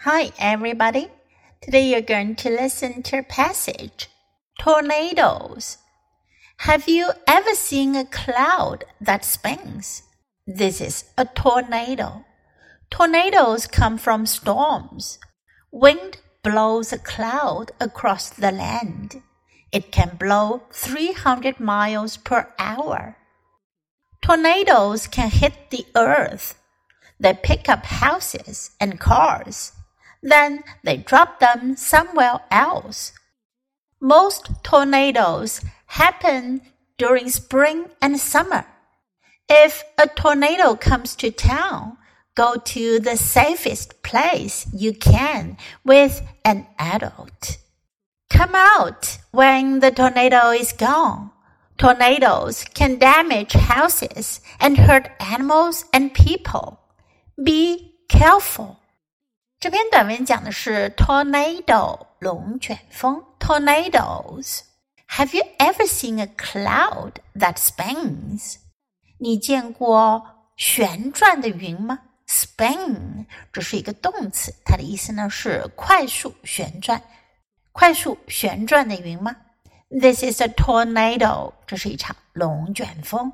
Hi, everybody. Today you're going to listen to a passage Tornadoes. Have you ever seen a cloud that spins? This is a tornado. Tornadoes come from storms. Wind blows a cloud across the land. It can blow 300 miles per hour. Tornadoes can hit the earth. They pick up houses and cars. Then they drop them somewhere else. Most tornadoes happen during spring and summer. If a tornado comes to town, go to the safest place you can with an adult. Come out when the tornado is gone. Tornadoes can damage houses and hurt animals and people. Be careful. 这篇短文讲的是 tornado 龙卷风 tornadoes。Have you ever seen a cloud that spins？你见过旋转的云吗？Spin 这是一个动词，它的意思呢是快速旋转。快速旋转的云吗？This is a tornado。这是一场龙卷风。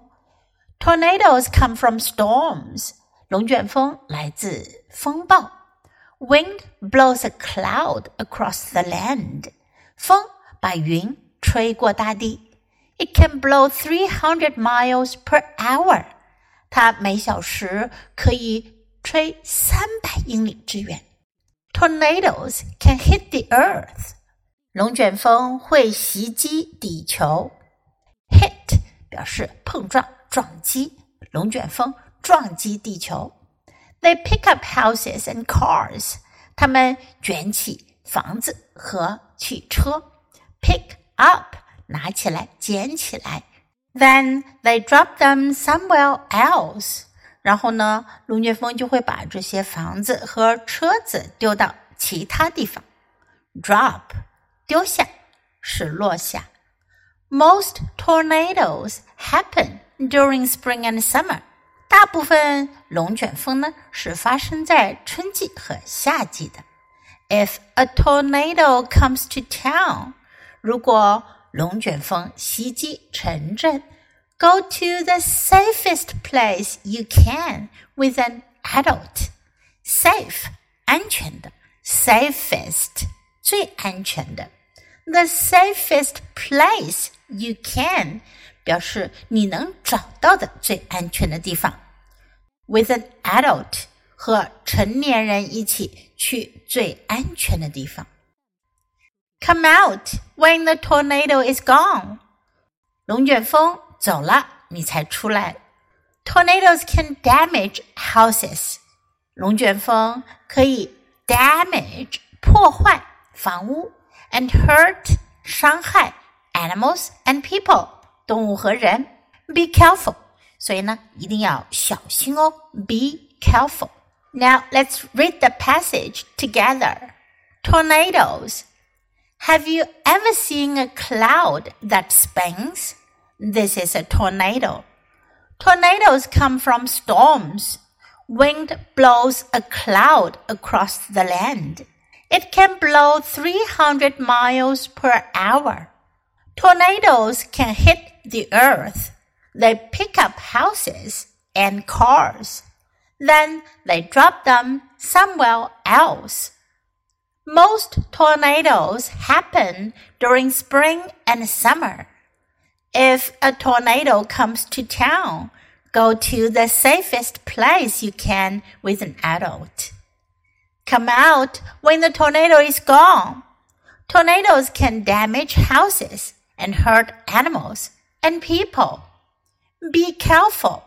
Tornadoes come from storms。龙卷风来自风暴。 Wind blows a cloud across the land. 风把云吹过大地。It can blow 300 miles per hour. 它每小时可以吹三百英里之远。Tornadoes can hit the earth. 龙卷风会袭击地球。Hit 表示碰撞、撞击，龙卷风撞击地球。They pick up houses and cars. 他们卷起房子和汽车。Pick up，拿起来，捡起来。Then they drop them somewhere else. 然后呢，龙卷风就会把这些房子和车子丢到其他地方。Drop，丢下，是落下。Most tornadoes happen during spring and summer. 大部分龙卷风呢是发生在春季和夏季的。If a tornado comes to town，如果龙卷风袭击城镇，Go to the safest place you can with an adult。Safe 安全的，safest 最安全的，the safest place you can。 表示你能找到的最安全的地方。With an adult 和成年人一起去最安全的地方。Come out when the tornado is gone。龙卷风走了，你才出来。Tornadoes can damage houses。龙卷风可以 damage 破坏房屋，and hurt 伤害 animals and people 动物和人，be careful。所以呢，一定要小心哦，be careful。Now let's read the passage together. Tornadoes. Have you ever seen a cloud that spins? This is a tornado. Tornadoes come from storms. Wind blows a cloud across the land. It can blow 300 miles per hour. Tornadoes can hit the earth. They pick up houses and cars. Then they drop them somewhere else. Most tornadoes happen during spring and summer. If a tornado comes to town, go to the safest place you can with an adult. Come out when the tornado is gone. Tornadoes can damage houses and hurt animals and people. Be careful